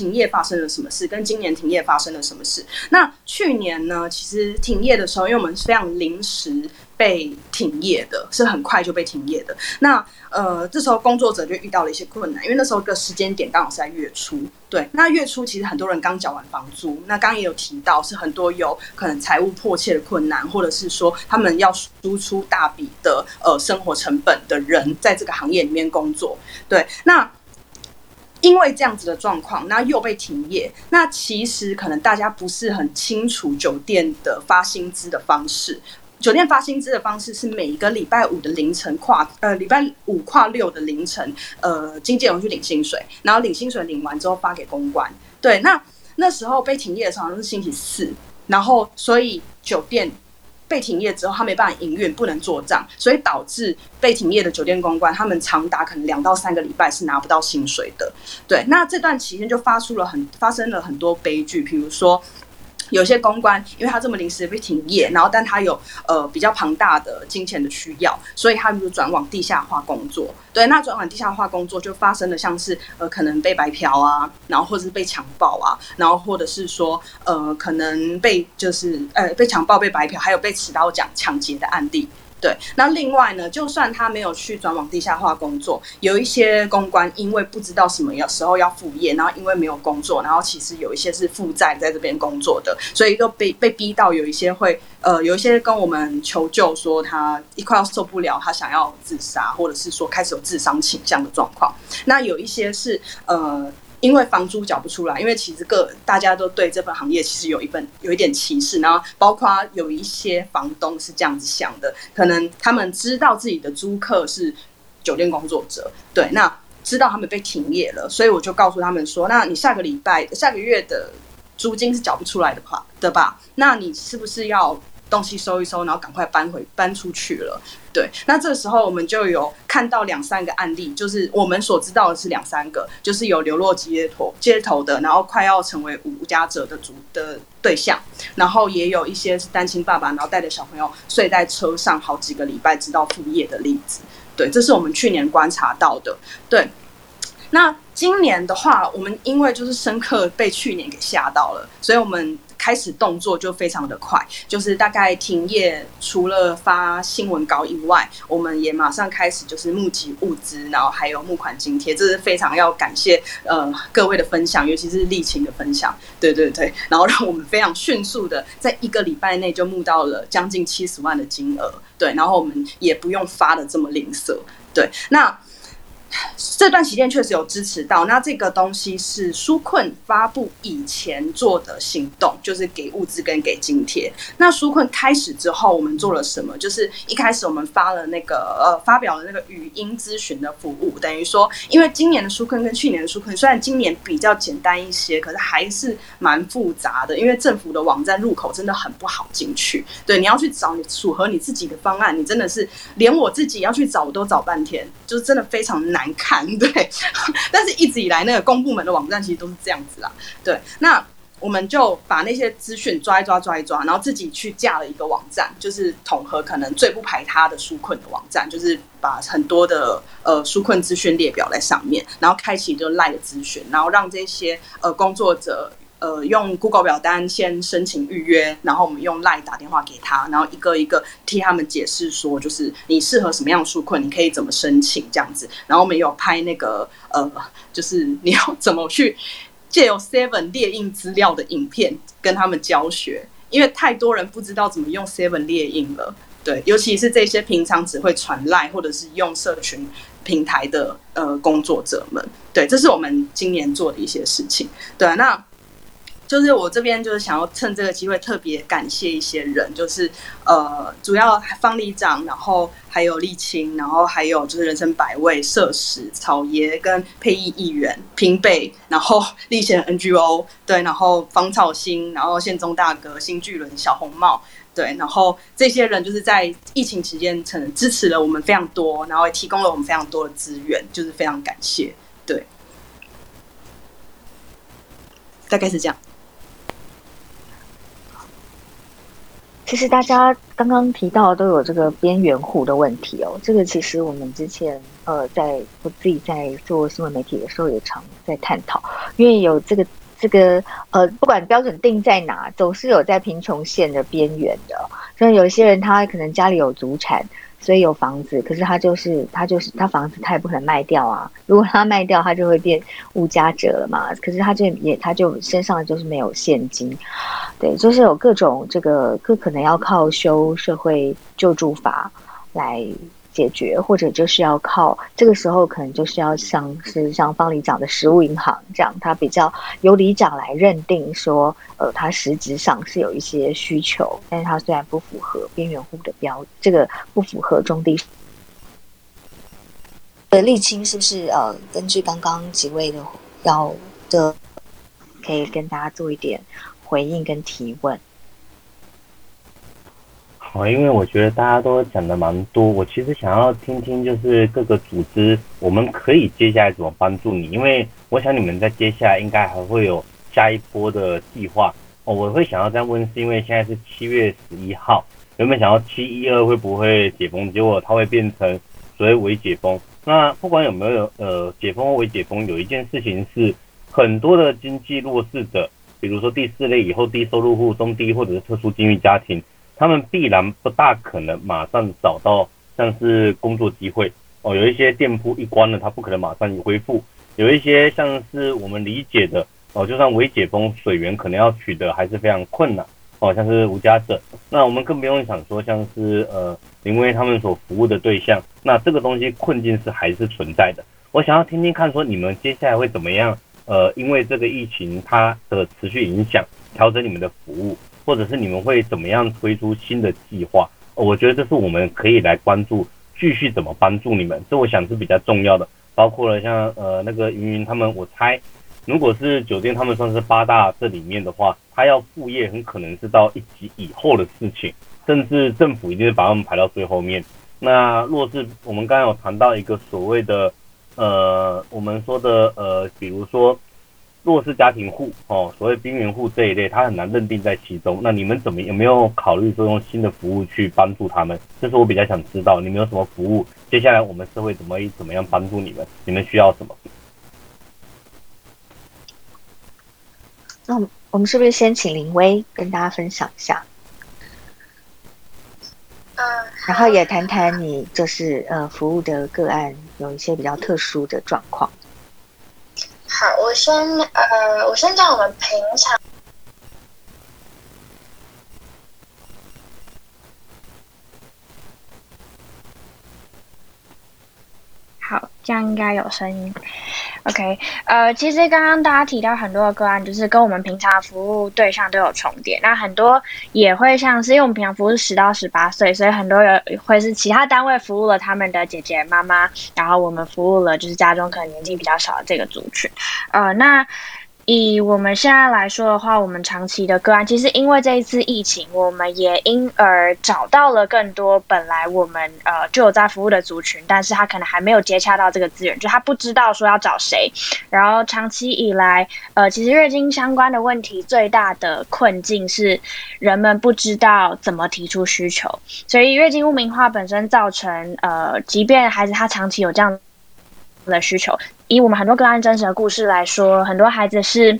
停业发生了什么事，跟今年停业发生了什么事。那去年呢，其实停业的时候，因为我们是非常临时被停业的，是很快就被停业的。那呃，这时候工作者就遇到了一些困难，因为那时候的时间点刚好是在月初。对，那月初其实很多人刚缴完房租，那刚刚也有提到，是很多有可能财务迫切的困难，或者是说他们要输出大笔的呃生活成本的人，在这个行业里面工作。对，那因为这样子的状况，那又被停业，那其实可能大家不是很清楚酒店的发薪资的方式。酒店发薪资的方式是每一个礼拜五的凌晨跨呃礼拜五跨六的凌晨，呃经纪人去领薪水，然后领薪水领完之后发给公关。对，那那时候被停业的时候是星期四，然后所以酒店被停业之后，他没办法营运，不能做账，所以导致被停业的酒店公关，他们长达可能两到三个礼拜是拿不到薪水的。对，那这段期间就发出了很发生了很多悲剧，比如说。有些公关，因为他这么临时被停业，然后但他有呃比较庞大的金钱的需要，所以他们就转往地下化工作。对，那转往地下化工作就发生了像是呃可能被白嫖啊，然后或者是被强暴啊，然后或者是说呃可能被就是呃被强暴、被白嫖，还有被持刀讲抢劫的案例。对，那另外呢，就算他没有去转往地下化工作，有一些公关因为不知道什么要时候要复业，然后因为没有工作，然后其实有一些是负债在这边工作的，所以就被被逼到有一些会呃有一些跟我们求救说他一快要受不了，他想要自杀，或者是说开始有自伤倾向的状况。那有一些是呃。因为房租缴不出来，因为其实各大家都对这份行业其实有一份有一点歧视，然后包括有一些房东是这样子想的，可能他们知道自己的租客是酒店工作者，对，那知道他们被停业了，所以我就告诉他们说，那你下个礼拜下个月的租金是缴不出来的话的吧？那你是不是要？东西收一收，然后赶快搬回搬出去了。对，那这时候我们就有看到两三个案例，就是我们所知道的是两三个，就是有流落街头街头的，然后快要成为无家者的主的对象，然后也有一些是单亲爸爸，然后带着小朋友睡在车上好几个礼拜，直到复业的例子。对，这是我们去年观察到的。对，那今年的话，我们因为就是深刻被去年给吓到了，所以我们。开始动作就非常的快，就是大概停业，除了发新闻稿以外，我们也马上开始就是募集物资，然后还有募款津贴，这是非常要感谢呃各位的分享，尤其是丽青的分享，对对对，然后让我们非常迅速的在一个礼拜内就募到了将近七十万的金额，对，然后我们也不用发的这么吝啬，对，那。这段期间确实有支持到，那这个东西是纾困发布以前做的行动，就是给物资跟给津贴。那纾困开始之后，我们做了什么？就是一开始我们发了那个呃，发表了那个语音咨询的服务，等于说，因为今年的纾困跟去年的纾困，虽然今年比较简单一些，可是还是蛮复杂的，因为政府的网站入口真的很不好进去。对，你要去找你符合你自己的方案，你真的是连我自己要去找我都找半天，就是真的非常难。难看，对，但是一直以来那个公部门的网站其实都是这样子啦，对。那我们就把那些资讯抓一抓，抓一抓，然后自己去架了一个网站，就是统合可能最不排他的纾困的网站，就是把很多的呃纾困资讯列表在上面，然后开启就赖的资讯，然后让这些呃工作者。呃，用 Google 表单先申请预约，然后我们用 Line 打电话给他，然后一个一个替他们解释说，就是你适合什么样的纾困，你可以怎么申请这样子。然后我们有拍那个呃，就是你要怎么去借由 Seven 列印资料的影片跟他们教学，因为太多人不知道怎么用 Seven 列印了。对，尤其是这些平常只会传赖或者是用社群平台的呃工作者们。对，这是我们今年做的一些事情。对，那。就是我这边就是想要趁这个机会特别感谢一些人，就是呃，主要方里长，然后还有沥青，然后还有就是人生百味、设史、草爷跟配艺议员平北，然后立贤 NGO 对，然后方草新，然后宪宗大哥、新巨轮、小红帽对，然后这些人就是在疫情期间曾支持了我们非常多，然后也提供了我们非常多的资源，就是非常感谢，对，大概是这样。其实大家刚刚提到都有这个边缘户的问题哦，这个其实我们之前呃，在我自己在做新闻媒体的时候也常在探讨，因为有这个这个呃，不管标准定在哪，总是有在贫穷线的边缘的，像有一些人他可能家里有祖产。所以有房子，可是他就是他就是他房子他也不可能卖掉啊。如果他卖掉，他就会变物价者了嘛。可是他就也他就身上就是没有现金，对，就是有各种这个各可能要靠修社会救助法来。解决，或者就是要靠这个时候，可能就是要像是像方里长的食物银行这样，他比较由里长来认定说，呃，他实质上是有一些需求，但是他虽然不符合边缘户的标，这个不符合中低。呃，沥青是不是呃，根据刚刚几位的要的，可以跟大家做一点回应跟提问。好，因为我觉得大家都讲的蛮多，我其实想要听听，就是各个组织，我们可以接下来怎么帮助你？因为我想你们在接下来应该还会有下一波的计划哦。我会想要这样问，是因为现在是七月十一号，原本想要七一二会不会解封，结果它会变成所谓微解封。那不管有没有呃解封或微解封，有一件事情是很多的经济弱势者，比如说第四类以后低收入户、中低或者是特殊境遇家庭。他们必然不大可能马上找到像是工作机会哦，有一些店铺一关了，他不可能马上恢复；有一些像是我们理解的哦，就算未解封，水源可能要取得还是非常困难哦，像是无家者。那我们更不用想说像是呃林威他们所服务的对象，那这个东西困境是还是存在的。我想要听听看，说你们接下来会怎么样？呃，因为这个疫情它的持续影响，调整你们的服务。或者是你们会怎么样推出新的计划？我觉得这是我们可以来关注，继续怎么帮助你们，这我想是比较重要的。包括了像呃那个云云他们，我猜如果是酒店，他们算是八大这里面的话，他要副业很可能是到一级以后的事情，甚至政府一定是把他们排到最后面。那若是我们刚刚有谈到一个所谓的呃我们说的呃比如说。弱势家庭户哦，所谓边缘户这一类，他很难认定在其中。那你们怎么有没有考虑说用新的服务去帮助他们？这是我比较想知道，你们有什么服务？接下来我们社会怎么怎么样帮助你们？你们需要什么？那我们是不是先请林威跟大家分享一下？嗯，然后也谈谈你就是呃服务的个案有一些比较特殊的状况。好，我先呃，我先讲我们平常。好，这样应该有声音。OK，呃，其实刚刚大家提到很多的个案，就是跟我们平常服务对象都有重叠。那很多也会像是因为我们平常服务是十到十八岁，所以很多人会是其他单位服务了他们的姐姐妈妈，然后我们服务了就是家中可能年纪比较小的这个族群。呃，那。以我们现在来说的话，我们长期的个案，其实因为这一次疫情，我们也因而找到了更多本来我们呃就有在服务的族群，但是他可能还没有接洽到这个资源，就他不知道说要找谁。然后长期以来，呃，其实月经相关的问题最大的困境是人们不知道怎么提出需求，所以月经污名化本身造成呃，即便孩子他长期有这样的需求。以我们很多个案真实的故事来说，很多孩子是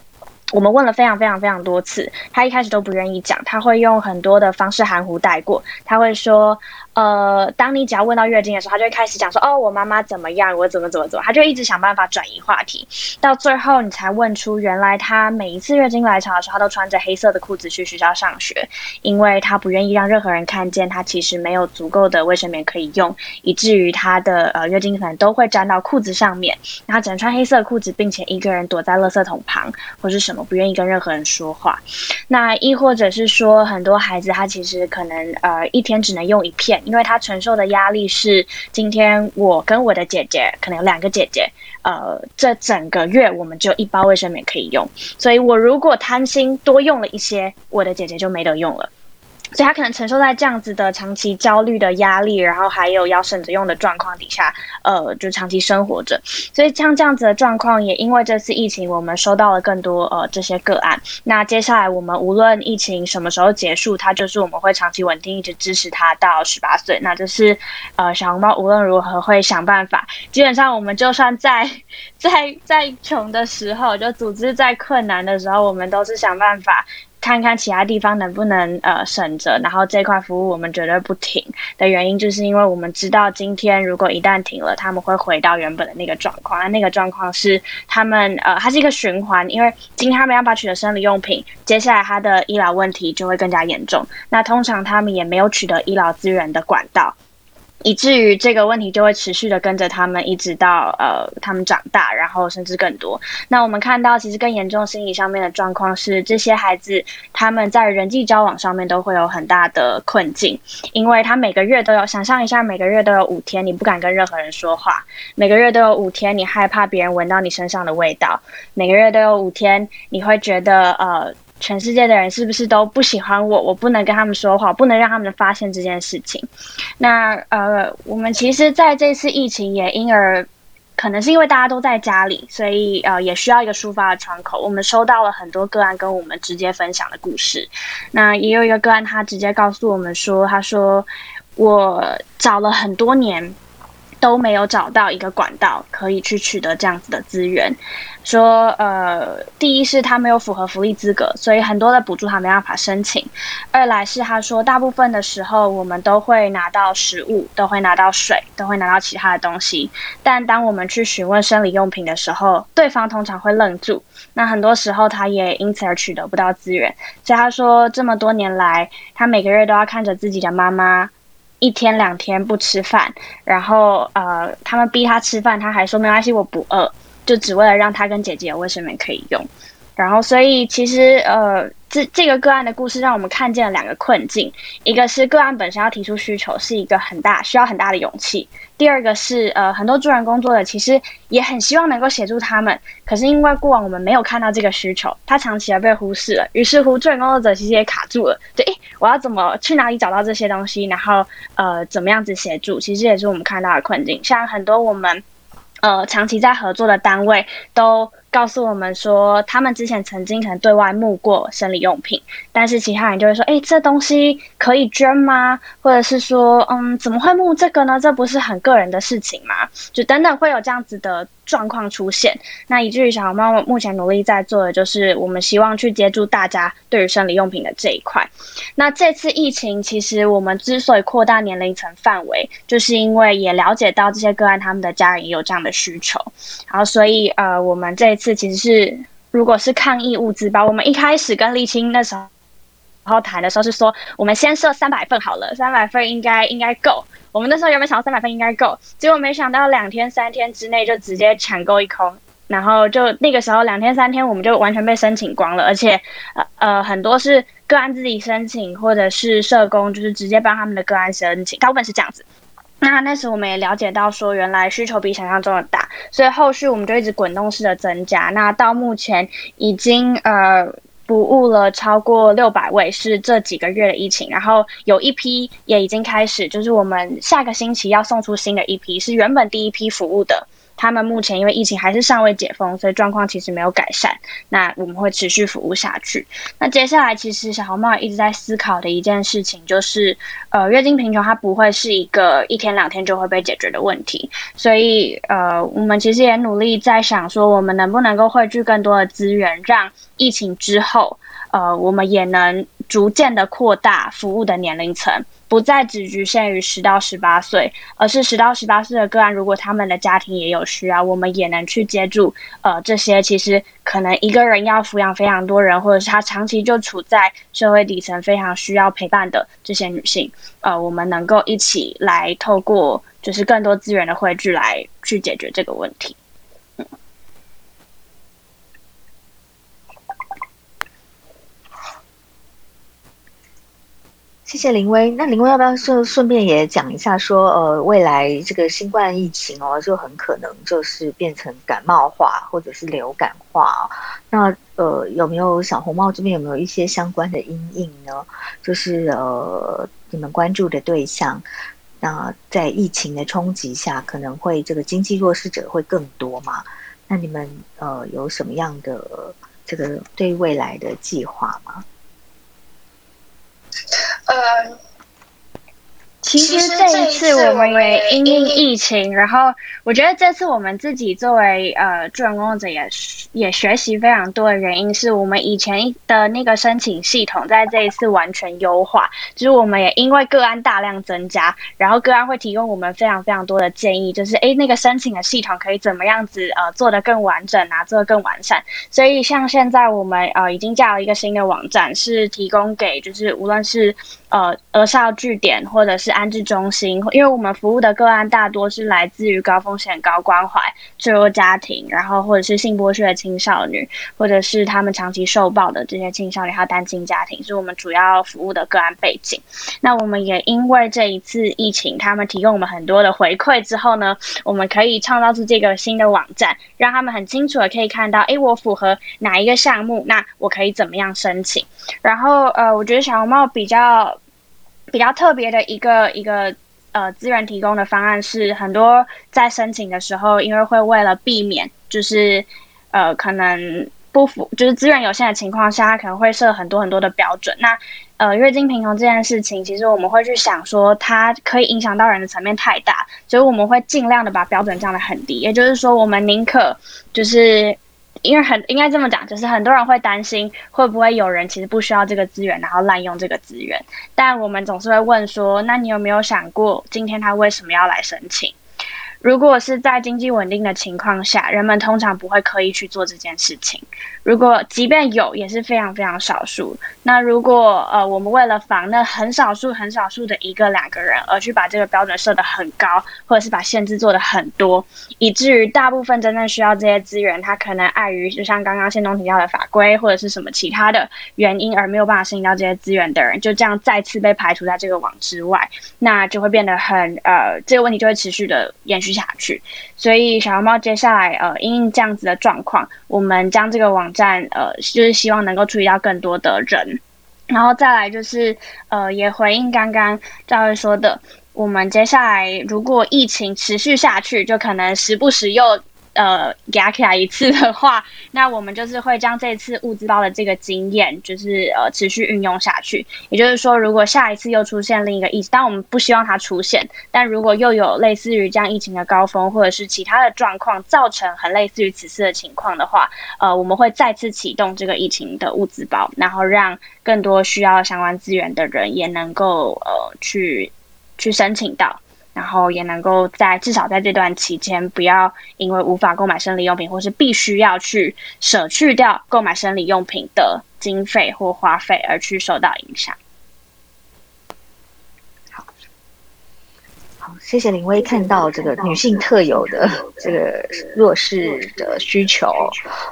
我们问了非常非常非常多次，他一开始都不愿意讲，他会用很多的方式含糊带过，他会说。呃，当你只要问到月经的时候，他就会开始讲说：“哦，我妈妈怎么样，我怎么怎么怎么。”他就一直想办法转移话题，到最后你才问出原来他每一次月经来潮的时候，他都穿着黑色的裤子去学校上学，因为他不愿意让任何人看见他其实没有足够的卫生棉可以用，以至于他的呃月经可能都会沾到裤子上面。他只能穿黑色裤子，并且一个人躲在垃圾桶旁或是什么，不愿意跟任何人说话。那亦或者是说，很多孩子他其实可能呃一天只能用一片。因为他承受的压力是，今天我跟我的姐姐可能有两个姐姐，呃，这整个月我们就一包卫生棉可以用，所以我如果贪心多用了一些，我的姐姐就没得用了。所以他可能承受在这样子的长期焦虑的压力，然后还有要省着用的状况底下，呃，就长期生活着。所以像这样子的状况，也因为这次疫情，我们收到了更多呃这些个案。那接下来我们无论疫情什么时候结束，它就是我们会长期稳定一直支持他到十八岁。那就是呃小红帽无论如何会想办法。基本上我们就算在 在在穷的时候，就组织在困难的时候，我们都是想办法。看看其他地方能不能呃省着，然后这块服务我们绝对不停的原因，就是因为我们知道今天如果一旦停了，他们会回到原本的那个状况。那那个状况是他们呃，它是一个循环，因为今天他们要把取得生理用品，接下来他的医疗问题就会更加严重。那通常他们也没有取得医疗资源的管道。以至于这个问题就会持续的跟着他们，一直到呃他们长大，然后甚至更多。那我们看到，其实更严重心理上面的状况是，这些孩子他们在人际交往上面都会有很大的困境，因为他每个月都有，想象一下，每个月都有五天你不敢跟任何人说话，每个月都有五天你害怕别人闻到你身上的味道，每个月都有五天你会觉得呃。全世界的人是不是都不喜欢我？我不能跟他们说话，不能让他们发现这件事情。那呃，我们其实在这次疫情也因而，可能是因为大家都在家里，所以呃，也需要一个抒发的窗口。我们收到了很多个案跟我们直接分享的故事。那也有一个个案，他直接告诉我们说：“他说我找了很多年。”都没有找到一个管道可以去取得这样子的资源，说呃，第一是他没有符合福利资格，所以很多的补助他没办法申请；二来是他说大部分的时候我们都会拿到食物，都会拿到水，都会拿到其他的东西，但当我们去询问生理用品的时候，对方通常会愣住，那很多时候他也因此而取得不到资源，所以他说这么多年来，他每个月都要看着自己的妈妈。一天两天不吃饭，然后呃，他们逼他吃饭，他还说没关系，我不饿，就只为了让他跟姐姐有卫生棉可以用。然后，所以其实呃。这这个个案的故事让我们看见了两个困境，一个是个案本身要提出需求是一个很大需要很大的勇气，第二个是呃很多助人工作者其实也很希望能够协助他们，可是因为过往我们没有看到这个需求，他长期而被忽视了，于是乎助人工作者其实也卡住了，就诶我要怎么去哪里找到这些东西，然后呃怎么样子协助，其实也是我们看到的困境，像很多我们呃长期在合作的单位都。告诉我们说，他们之前曾经可能对外募过生理用品，但是其他人就会说：“哎，这东西可以捐吗？”或者是说：“嗯，怎么会募这个呢？这不是很个人的事情吗？”就等等会有这样子的状况出现。那以至于小红猫目前努力在做的就是，我们希望去接住大家对于生理用品的这一块。那这次疫情，其实我们之所以扩大年龄层范围，就是因为也了解到这些个案他们的家人也有这样的需求，然后所以呃，我们这。次其实是，如果是抗疫物资包，我们一开始跟沥青那时候，然后谈的时候是说，我们先设三百份好了，三百份应该应该够。我们那时候原本想三百份应该够，结果没想到两天三天之内就直接抢购一空，然后就那个时候两天三天我们就完全被申请光了，而且呃呃很多是个案自己申请，或者是社工就是直接帮他们的个案申请，大部分是这样子。那那时我们也了解到，说原来需求比想象中的大，所以后续我们就一直滚动式的增加。那到目前已经呃服务了超过六百位，是这几个月的疫情。然后有一批也已经开始，就是我们下个星期要送出新的一批，是原本第一批服务的。他们目前因为疫情还是尚未解封，所以状况其实没有改善。那我们会持续服务下去。那接下来，其实小红帽一直在思考的一件事情，就是呃，月经贫穷它不会是一个一天两天就会被解决的问题。所以呃，我们其实也努力在想说，我们能不能够汇聚更多的资源，让疫情之后，呃，我们也能逐渐的扩大服务的年龄层。不再只局限于十到十八岁，而是十到十八岁的个案，如果他们的家庭也有需要，我们也能去接住。呃，这些其实可能一个人要抚养非常多人，或者是他长期就处在社会底层，非常需要陪伴的这些女性，呃，我们能够一起来透过就是更多资源的汇聚来去解决这个问题。谢谢林威。那林威要不要顺顺便也讲一下，说呃，未来这个新冠疫情哦，就很可能就是变成感冒化或者是流感化。那呃，有没有小红帽这边有没有一些相关的阴影呢？就是呃，你们关注的对象，那在疫情的冲击下，可能会这个经济弱势者会更多嘛？那你们呃有什么样的这个对未来的计划吗？呃。其实这一次我们也因应疫情，然后我觉得这次我们自己作为呃助人工作者也也学习非常多的原因，是我们以前的那个申请系统在这一次完全优化，就是我们也因为个案大量增加，然后个案会提供我们非常非常多的建议，就是诶那个申请的系统可以怎么样子呃做得更完整啊，做得更完善。所以像现在我们呃已经架了一个新的网站，是提供给就是无论是呃儿少据点或者是安置中心，因为我们服务的个案大多是来自于高风险、高关怀、脆弱家庭，然后或者是性剥削的青少年，或者是他们长期受暴的这些青少年，还有单亲家庭，是我们主要服务的个案背景。那我们也因为这一次疫情，他们提供我们很多的回馈之后呢，我们可以创造出这个新的网站，让他们很清楚的可以看到，哎，我符合哪一个项目，那我可以怎么样申请？然后呃，我觉得小红帽比较。比较特别的一个一个呃资源提供的方案是，很多在申请的时候，因为会为了避免就是呃可能不符，就是资源有限的情况下，他可能会设很多很多的标准。那呃月经贫穷这件事情，其实我们会去想说，它可以影响到人的层面太大，所以我们会尽量的把标准降得很低。也就是说，我们宁可就是。因为很应该这么讲，就是很多人会担心会不会有人其实不需要这个资源，然后滥用这个资源。但我们总是会问说，那你有没有想过，今天他为什么要来申请？如果是在经济稳定的情况下，人们通常不会刻意去做这件事情。如果即便有，也是非常非常少数。那如果呃，我们为了防那很少数、很少数的一个两个人，而去把这个标准设得很高，或者是把限制做的很多，以至于大部分真正需要这些资源，他可能碍于就像刚刚宪东提到的法规或者是什么其他的原因，而没有办法申请到这些资源的人，就这样再次被排除在这个网之外，那就会变得很呃，这个问题就会持续的延续。下去，所以小红帽接下来呃，因为这样子的状况，我们将这个网站呃，就是希望能够触及到更多的人，然后再来就是呃，也回应刚刚赵瑞说的，我们接下来如果疫情持续下去，就可能时不时又。呃，给起来一次的话，那我们就是会将这次物资包的这个经验，就是呃持续运用下去。也就是说，如果下一次又出现另一个疫情，但我们不希望它出现，但如果又有类似于这样疫情的高峰，或者是其他的状况造成很类似于此次的情况的话，呃，我们会再次启动这个疫情的物资包，然后让更多需要相关资源的人也能够呃去去申请到。然后也能够在至少在这段期间，不要因为无法购买生理用品，或是必须要去舍去掉购买生理用品的经费或花费，而去受到影响。谢谢林威看到这个女性特有的这个弱势的需求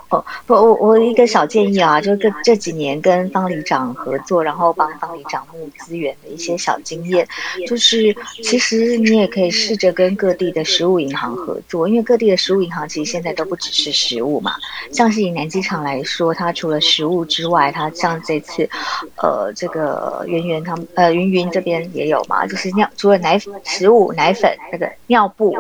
哦，不，我我一个小建议啊，就这这几年跟方里长合作，然后帮方里长募资源的一些小经验，就是其实你也可以试着跟各地的食物银行合作，因为各地的食物银行其实现在都不只是食物嘛，像是以南机场来说，它除了食物之外，它像这次呃这个圆圆他们呃云云这边也有嘛，就是尿除了奶食物。奶粉、那个尿布，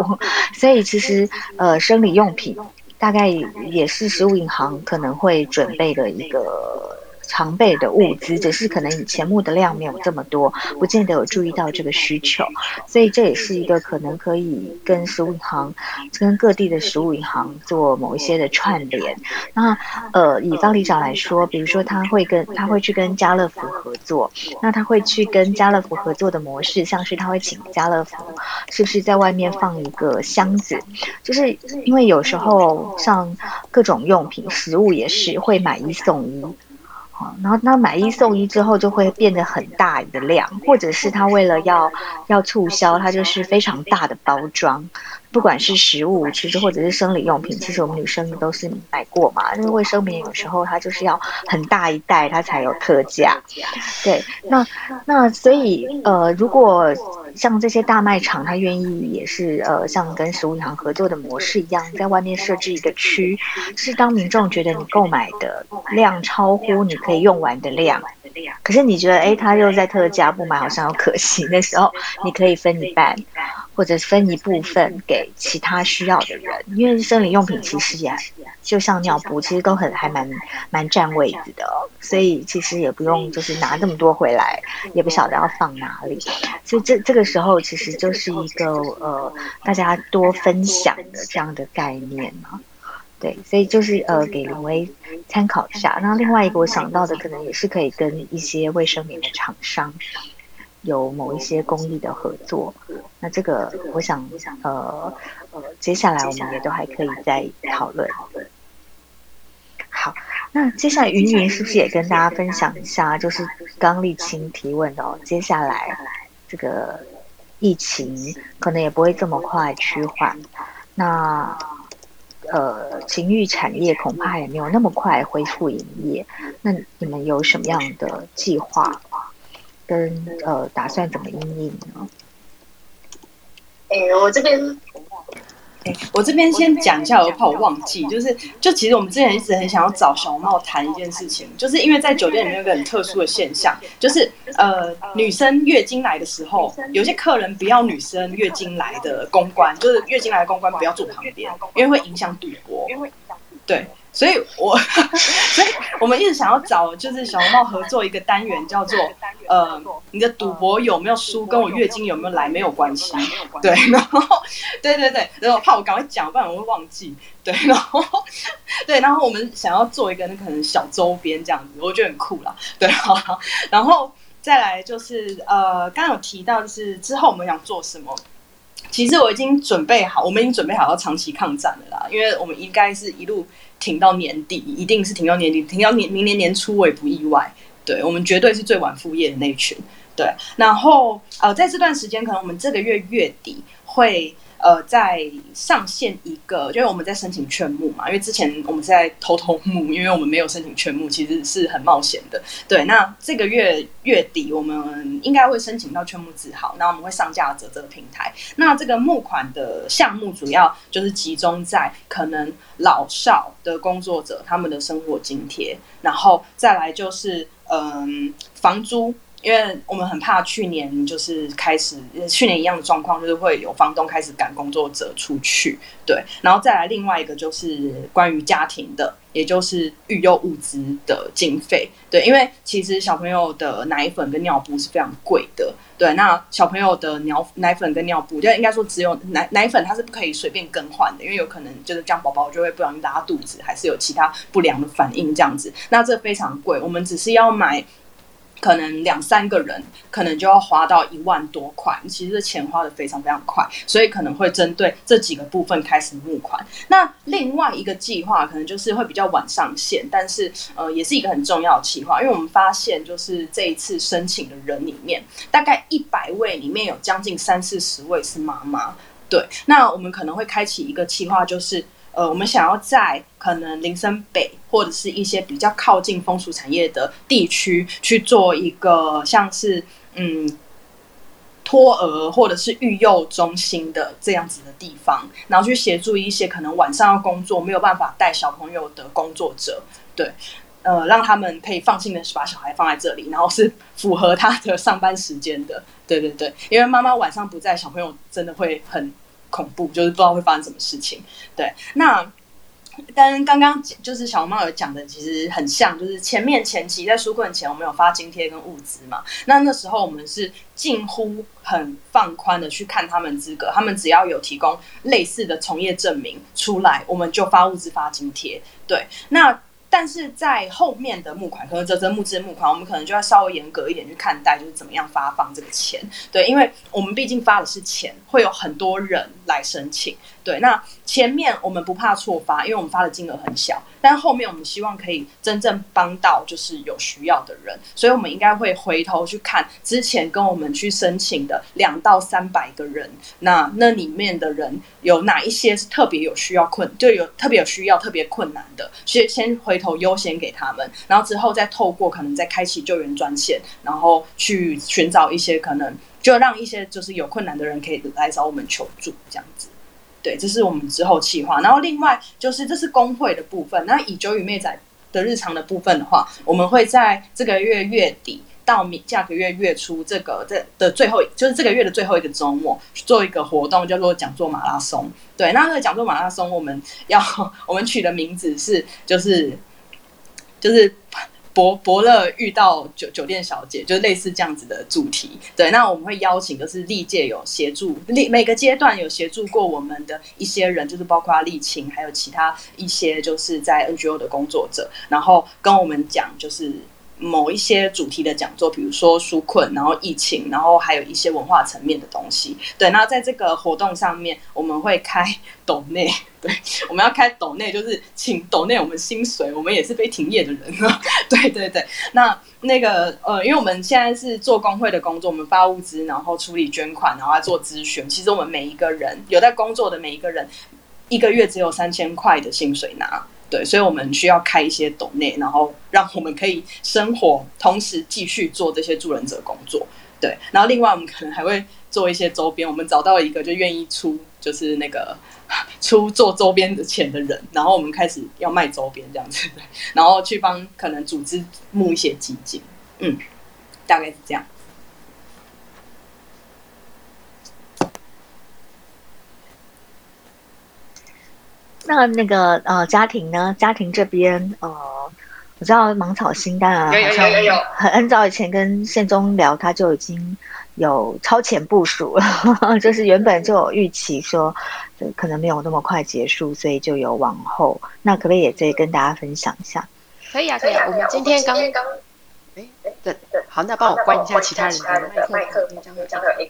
所以其实呃，生理用品大概也是食物银行可能会准备的一个。常备的物资，只是可能以前目的量没有这么多，不见得有注意到这个需求，所以这也是一个可能可以跟食物银行、跟各地的食物银行做某一些的串联。那呃，以方里长来说，比如说他会跟他会去跟家乐福合作，那他会去跟家乐福合作的模式，像是他会请家乐福是不是在外面放一个箱子，就是因为有时候像各种用品、食物也是会买一送一。然后那买一送一之后就会变得很大的量，或者是他为了要要促销，它就是非常大的包装。不管是食物，其实或者是生理用品，其实我们女生都是买过嘛。因为卫生棉有时候它就是要很大一袋，它才有特价。对，那那所以呃，如果像这些大卖场，他愿意也是呃，像跟食物银行合作的模式一样，在外面设置一个区，是当民众觉得你购买的量超乎你可以用完的量，可是你觉得哎，他又在特价不买好像又可惜，的时候你可以分一半，或者分一部分给其他需要的人，因为生理用品其实也就像尿布，其实都很还蛮蛮占位置的，所以其实也不用就是拿那么多回来，也不晓得要放哪里，所以这这个时候其实就是一个呃大家多分享的这样的概念嘛。对，所以就是呃，给林威参考一下。那另外一个我想到的，可能也是可以跟一些卫生棉的厂商有某一些公益的合作。那这个我想呃，接下来我们也都还可以再讨论。好，那接下来云云是不是也跟大家分享一下？就是刚丽青提问的哦，接下来这个疫情可能也不会这么快趋缓。那呃，情欲产业恐怕也没有那么快恢复营业。那你们有什么样的计划跟呃打算怎么应应呢？哎，我这边，哎，我这边先讲一下，我怕我忘记，就是就其实我们之前一直很想要找小茂谈一件事情，就是因为在酒店里面有个很特殊的现象，就是呃女生月经来的时候，有些客人不要女生月经来的公关，就是月经来的公关不要坐旁边，因为会影响赌博，对。所以，我 所以我们一直想要找就是小红帽合作一个单元，叫做 呃，你的赌博有没有输，跟我月经有没有来没有关系。对，然后对对对，然后怕我赶快讲，不然我会忘记。对，然后对，然后我们想要做一个那可能小周边这样子，我觉得很酷啦。对，好，然后再来就是呃，刚刚有提到就是之后我们想做什么。其实我已经准备好，我们已经准备好要长期抗战了啦，因为我们应该是一路挺到年底，一定是挺到年底，挺到年明年年初我也不意外。对我们绝对是最晚复业的那一群。对，然后呃，在这段时间，可能我们这个月月底会。呃，在上线一个，因为我们在申请劝募嘛，因为之前我们在偷偷募，因为我们没有申请劝募，其实是很冒险的。对，那这个月月底我们应该会申请到劝募字号，那我们会上架泽泽平台。那这个募款的项目主要就是集中在可能老少的工作者他们的生活津贴，然后再来就是嗯房租。因为我们很怕去年就是开始去年一样的状况，就是会有房东开始赶工作者出去，对，然后再来另外一个就是关于家庭的，也就是育幼物资的经费，对，因为其实小朋友的奶粉跟尿布是非常贵的，对，那小朋友的尿奶粉跟尿布，就应该说只有奶奶粉它是不可以随便更换的，因为有可能就是这样宝宝就会不小心拉肚子，还是有其他不良的反应这样子，那这非常贵，我们只是要买。可能两三个人，可能就要花到一万多块。其实这钱花的非常非常快，所以可能会针对这几个部分开始募款。那另外一个计划可能就是会比较晚上线，但是呃，也是一个很重要的计划，因为我们发现就是这一次申请的人里面，大概一百位里面有将近三四十位是妈妈。对，那我们可能会开启一个计划，就是。呃，我们想要在可能林森北或者是一些比较靠近风俗产业的地区去做一个像是嗯托儿或者是育幼中心的这样子的地方，然后去协助一些可能晚上要工作没有办法带小朋友的工作者，对，呃，让他们可以放心的把小孩放在这里，然后是符合他的上班时间的，对对对，因为妈妈晚上不在，小朋友真的会很。恐怖就是不知道会发生什么事情。对，那跟刚刚就是小猫有讲的，其实很像，就是前面前期在纾困前，我们有发津贴跟物资嘛。那那时候我们是近乎很放宽的去看他们资格，他们只要有提供类似的从业证明出来，我们就发物资发津贴。对，那。但是在后面的募款，可能这这募资的募款，我们可能就要稍微严格一点去看待，就是怎么样发放这个钱。对，因为我们毕竟发的是钱，会有很多人来申请。对，那前面我们不怕错发，因为我们发的金额很小，但后面我们希望可以真正帮到就是有需要的人，所以我们应该会回头去看之前跟我们去申请的两到三百个人，那那里面的人有哪一些是特别有需要困，就有特别有需要特别困难的，先先回。回头优先给他们，然后之后再透过可能再开启救援专线，然后去寻找一些可能就让一些就是有困难的人可以来找我们求助这样子。对，这是我们之后计划。然后另外就是这是工会的部分。那以九与妹仔的日常的部分的话，我们会在这个月月底到明下个月月初这个这的最后，就是这个月的最后一个周末做一个活动，叫做讲座马拉松。对，那那个讲座马拉松，我们要 我们取的名字是就是就是。伯伯乐遇到酒酒店小姐，就类似这样子的主题。对，那我们会邀请，就是历届有协助，历每个阶段有协助过我们的一些人，就是包括丽青，还有其他一些就是在 NGO 的工作者，然后跟我们讲，就是。某一些主题的讲座，比如说纾困，然后疫情，然后还有一些文化层面的东西。对，那在这个活动上面，我们会开抖内，对，我们要开抖内，就是请抖内我们薪水，我们也是被停业的人。对对对，那那个呃，因为我们现在是做工会的工作，我们发物资，然后处理捐款，然后做咨询。其实我们每一个人有在工作的每一个人，一个月只有三千块的薪水拿。对，所以我们需要开一些抖内，然后让我们可以生活，同时继续做这些助人者工作。对，然后另外我们可能还会做一些周边，我们找到一个就愿意出，就是那个出做周边的钱的人，然后我们开始要卖周边这样子，然后去帮可能组织募一些基金。嗯，大概是这样。那那个呃，家庭呢？家庭这边呃，我知道芒草心当然好像很很早以前跟宪宗聊，他就已经有超前部署了，就是原本就有预期说可能没有那么快结束，所以就有往后。那可不可以也再跟大家分享一下？可以啊，可以啊。我们今天刚哎对对，好，那帮我关一下其他人的麦克，这样会这样会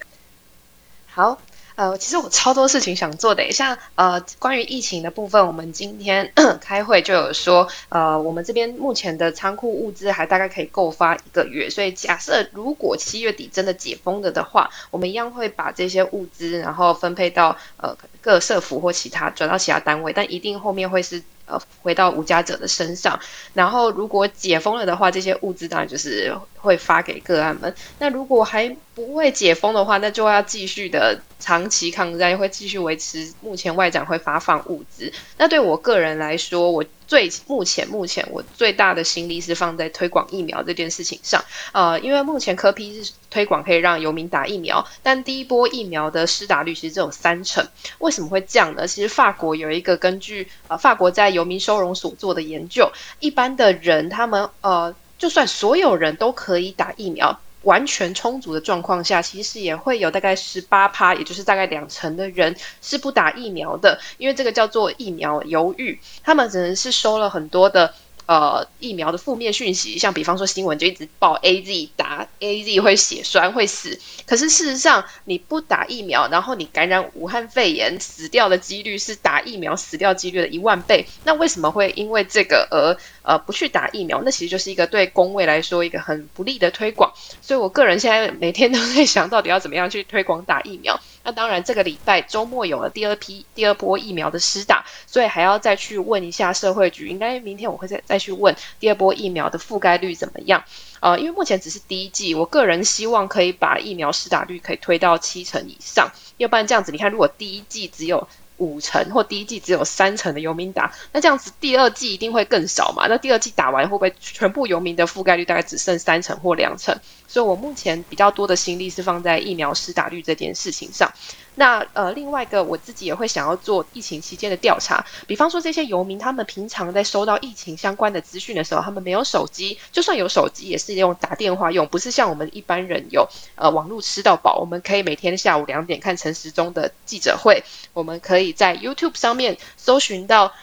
好。呃，其实我超多事情想做的，像呃，关于疫情的部分，我们今天 开会就有说，呃，我们这边目前的仓库物资还大概可以够发一个月，所以假设如果七月底真的解封了的话，我们一样会把这些物资然后分配到呃各社服或其他转到其他单位，但一定后面会是。呃，回到无家者的身上，然后如果解封了的话，这些物资当然就是会发给个案们。那如果还不会解封的话，那就要继续的长期抗战，会继续维持目前外长会发放物资。那对我个人来说，我。最目前目前我最大的心力是放在推广疫苗这件事情上，呃，因为目前科批是推广可以让游民打疫苗，但第一波疫苗的施打率其实只有三成，为什么会这样呢？其实法国有一个根据呃法国在游民收容所做的研究，一般的人他们呃就算所有人都可以打疫苗。完全充足的状况下，其实也会有大概十八趴，也就是大概两成的人是不打疫苗的，因为这个叫做疫苗犹豫，他们只能是收了很多的。呃，疫苗的负面讯息，像比方说新闻就一直报 A Z 打 A Z 会血栓会死，可是事实上你不打疫苗，然后你感染武汉肺炎死掉的几率是打疫苗死掉几率的一万倍。那为什么会因为这个而呃不去打疫苗？那其实就是一个对工位来说一个很不利的推广。所以我个人现在每天都在想到底要怎么样去推广打疫苗。那当然，这个礼拜周末有了第二批、第二波疫苗的施打，所以还要再去问一下社会局。应该明天我会再再去问第二波疫苗的覆盖率怎么样。呃，因为目前只是第一季，我个人希望可以把疫苗施打率可以推到七成以上。要不然这样子，你看，如果第一季只有五成或第一季只有三成的游民打，那这样子第二季一定会更少嘛？那第二季打完会不会全部游民的覆盖率大概只剩三成或两成？所以我目前比较多的心力是放在疫苗施打率这件事情上。那呃，另外一个我自己也会想要做疫情期间的调查，比方说这些游民他们平常在收到疫情相关的资讯的时候，他们没有手机，就算有手机也是用打电话用，不是像我们一般人有呃网络吃到饱，我们可以每天下午两点看陈时中的记者会，我们可以在 YouTube 上面搜寻到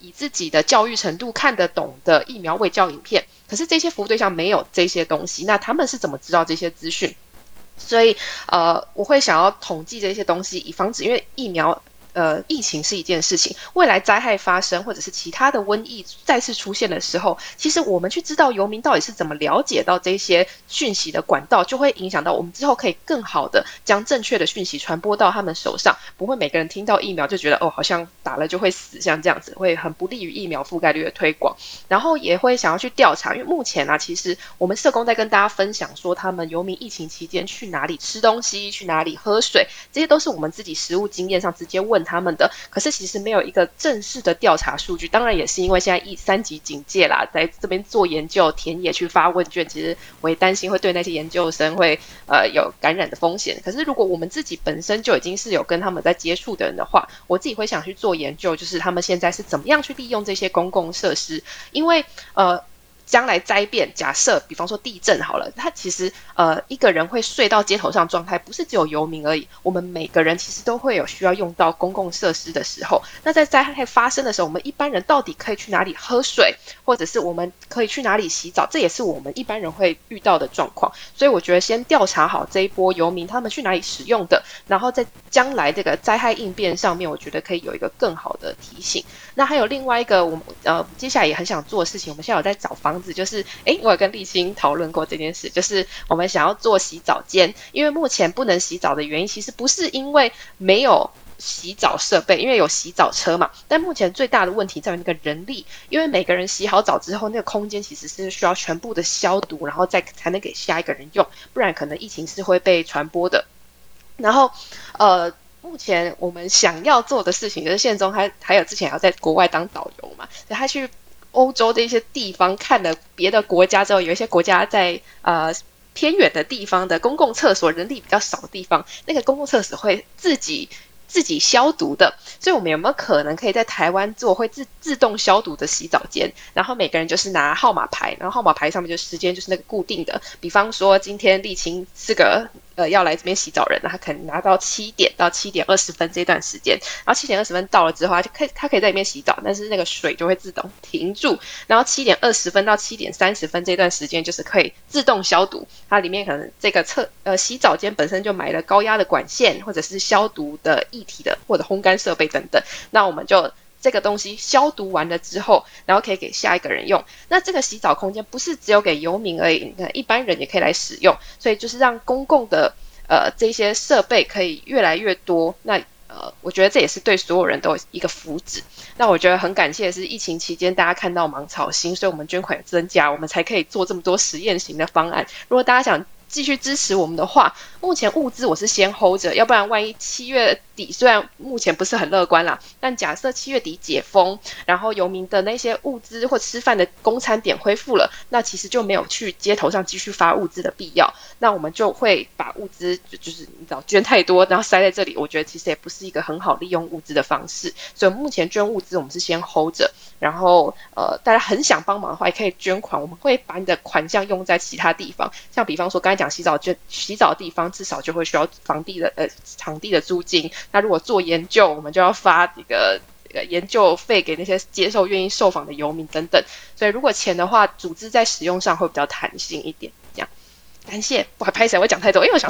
以自己的教育程度看得懂的疫苗未教影片，可是这些服务对象没有这些东西，那他们是怎么知道这些资讯？所以，呃，我会想要统计这些东西，以防止因为疫苗呃，疫情是一件事情，未来灾害发生或者是其他的瘟疫再次出现的时候，其实我们去知道游民到底是怎么了解到这些讯息的管道，就会影响到我们之后可以更好的将正确的讯息传播到他们手上，不会每个人听到疫苗就觉得哦，好像打了就会死，像这样子会很不利于疫苗覆盖率的推广。然后也会想要去调查，因为目前啊，其实我们社工在跟大家分享说，他们游民疫情期间去哪里吃东西，去哪里喝水，这些都是我们自己实务经验上直接问。他们的，可是其实没有一个正式的调查数据，当然也是因为现在一三级警戒啦，在这边做研究、田野去发问卷，其实我也担心会对那些研究生会呃有感染的风险。可是如果我们自己本身就已经是有跟他们在接触的人的话，我自己会想去做研究，就是他们现在是怎么样去利用这些公共设施，因为呃。将来灾变，假设比方说地震好了，它其实呃一个人会睡到街头上状态，不是只有游民而已。我们每个人其实都会有需要用到公共设施的时候。那在灾害发生的时候，我们一般人到底可以去哪里喝水，或者是我们可以去哪里洗澡？这也是我们一般人会遇到的状况。所以我觉得先调查好这一波游民他们去哪里使用的，然后在将来这个灾害应变上面，我觉得可以有一个更好的提醒。那还有另外一个，我们呃接下来也很想做的事情，我们现在有在找房。房子就是，哎，我有跟立新讨论过这件事，就是我们想要做洗澡间，因为目前不能洗澡的原因，其实不是因为没有洗澡设备，因为有洗澡车嘛。但目前最大的问题在于那个人力，因为每个人洗好澡之后，那个空间其实是需要全部的消毒，然后再才能给下一个人用，不然可能疫情是会被传播的。然后，呃，目前我们想要做的事情，就是宪宗还还有之前要在国外当导游嘛，所以他去。欧洲的一些地方看了别的国家之后，有一些国家在呃偏远的地方的公共厕所人力比较少的地方，那个公共厕所会自己自己消毒的。所以，我们有没有可能可以在台湾做会自自动消毒的洗澡间？然后每个人就是拿号码牌，然后号码牌上面就时间就是那个固定的。比方说，今天沥青是个。呃，要来这边洗澡人，他可能拿到七点到七点二十分这段时间，然后七点二十分到了之后，他就可以他可以在里面洗澡，但是那个水就会自动停住。然后七点二十分到七点三十分这段时间就是可以自动消毒，它里面可能这个厕呃洗澡间本身就买了高压的管线，或者是消毒的液体的或者烘干设备等等。那我们就。这个东西消毒完了之后，然后可以给下一个人用。那这个洗澡空间不是只有给游民而已，那一般人也可以来使用。所以就是让公共的呃这些设备可以越来越多。那呃，我觉得这也是对所有人都一个福祉。那我觉得很感谢的是，疫情期间大家看到芒草心，所以我们捐款增加，我们才可以做这么多实验型的方案。如果大家想继续支持我们的话，目前物资我是先 hold 着，要不然万一七月。底虽然目前不是很乐观啦，但假设七月底解封，然后游民的那些物资或吃饭的公餐点恢复了，那其实就没有去街头上继续发物资的必要。那我们就会把物资就就是你知道捐太多，然后塞在这里，我觉得其实也不是一个很好利用物资的方式。所以目前捐物资我们是先 hold 着，然后呃大家很想帮忙的话也可以捐款，我们会把你的款项用在其他地方，像比方说刚才讲洗澡就洗澡的地方，至少就会需要房地的呃场地的租金。那如果做研究，我们就要发一个研究费给那些接受、愿意受访的游民等等。所以，如果钱的话，组织在使用上会比较弹性一点。这样，感谢。我还拍起来，我讲太多，因为我想